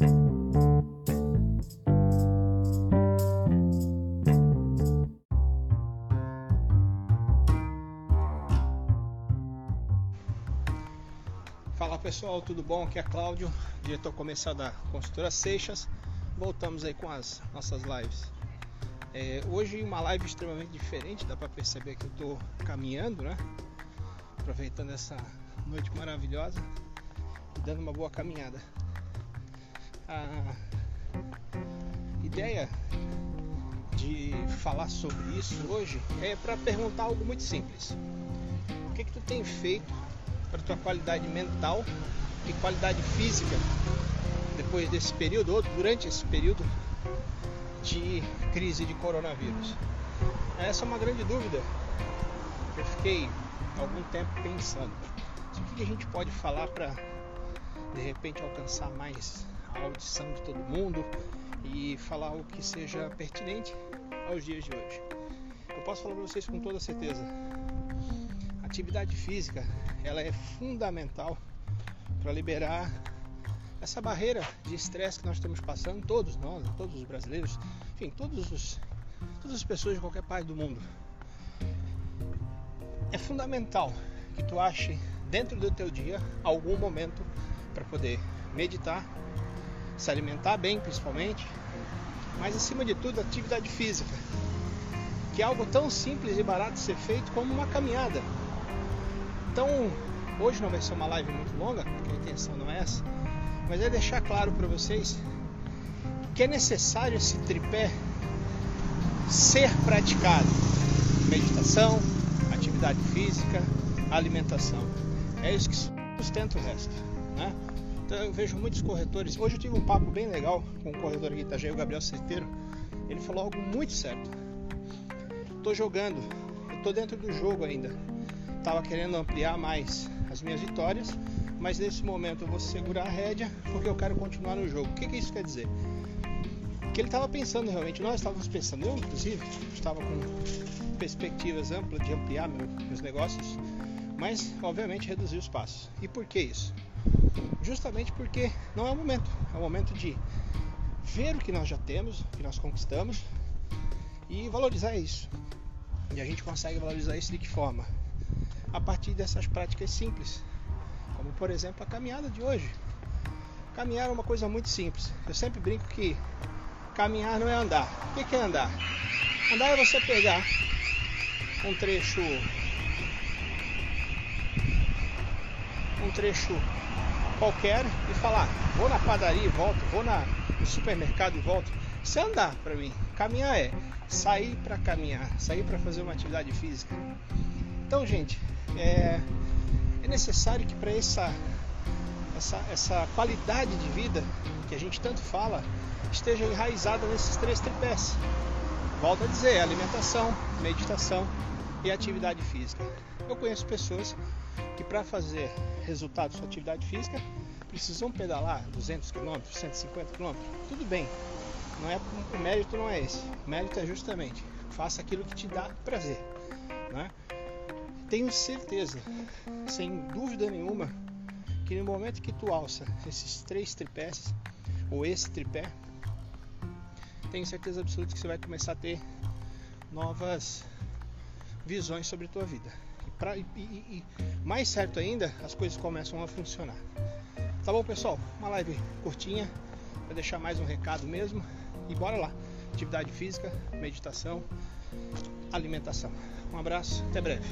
Fala pessoal, tudo bom? Aqui é Cláudio, diretor comercial da Construtora Seixas. Voltamos aí com as nossas lives. É, hoje uma live extremamente diferente, dá para perceber que eu estou caminhando, né? Aproveitando essa noite maravilhosa e dando uma boa caminhada. A ideia de falar sobre isso hoje é para perguntar algo muito simples. O que que tu tem feito para tua qualidade mental e qualidade física depois desse período ou durante esse período de crise de coronavírus? Essa é uma grande dúvida que eu fiquei algum tempo pensando. O que a gente pode falar para de repente alcançar mais a audição de todo mundo e falar algo que seja pertinente aos dias de hoje? Eu posso falar para vocês com toda certeza. Atividade física ela é fundamental para liberar essa barreira de estresse que nós estamos passando, todos nós, todos os brasileiros, enfim, todos os, todas as pessoas de qualquer parte do mundo. É fundamental que tu ache dentro do teu dia algum momento para poder meditar, se alimentar bem principalmente, mas acima de tudo atividade física, que é algo tão simples e barato de ser feito como uma caminhada. Então, hoje não vai ser uma live muito longa, porque a intenção não é essa, mas é deixar claro para vocês que é necessário esse tripé ser praticado: meditação, atividade física, alimentação. É isso que sustenta o resto. Então eu vejo muitos corretores. Hoje eu tive um papo bem legal com um corretor aqui o Gabriel Certeiro. Ele falou algo muito certo. Estou jogando, estou dentro do jogo ainda estava querendo ampliar mais as minhas vitórias, mas nesse momento eu vou segurar a rédea porque eu quero continuar no jogo. O que, que isso quer dizer? Que ele estava pensando realmente, nós estávamos pensando, eu inclusive estava com perspectivas amplas de ampliar meu, meus negócios, mas obviamente reduzir os passos. E por que isso? Justamente porque não é o momento, é o momento de ver o que nós já temos, o que nós conquistamos e valorizar isso. E a gente consegue valorizar isso de que forma? a partir dessas práticas simples, como por exemplo a caminhada de hoje. Caminhar é uma coisa muito simples. Eu sempre brinco que caminhar não é andar. O que é andar? Andar é você pegar um trecho um trecho qualquer e falar, vou na padaria e volto, vou na, no supermercado e volto. Isso é andar para mim. Caminhar é sair para caminhar, sair para fazer uma atividade física. Então, gente, é, é necessário que para essa, essa, essa qualidade de vida que a gente tanto fala esteja enraizada nesses três tripés. Volto a dizer, alimentação, meditação e atividade física. Eu conheço pessoas que para fazer resultados com atividade física precisam pedalar 200 km, 150 km. Tudo bem, não é, o mérito não é esse. O mérito é justamente faça aquilo que te dá prazer. Né? tenho certeza, sem dúvida nenhuma, que no momento que tu alça esses três tripés, ou esse tripé, tenho certeza absoluta que você vai começar a ter novas visões sobre a tua vida. Pra, e, e, e mais certo ainda, as coisas começam a funcionar. Tá bom, pessoal? Uma live curtinha, para deixar mais um recado mesmo. E bora lá. Atividade física, meditação, alimentação. Um abraço, até breve.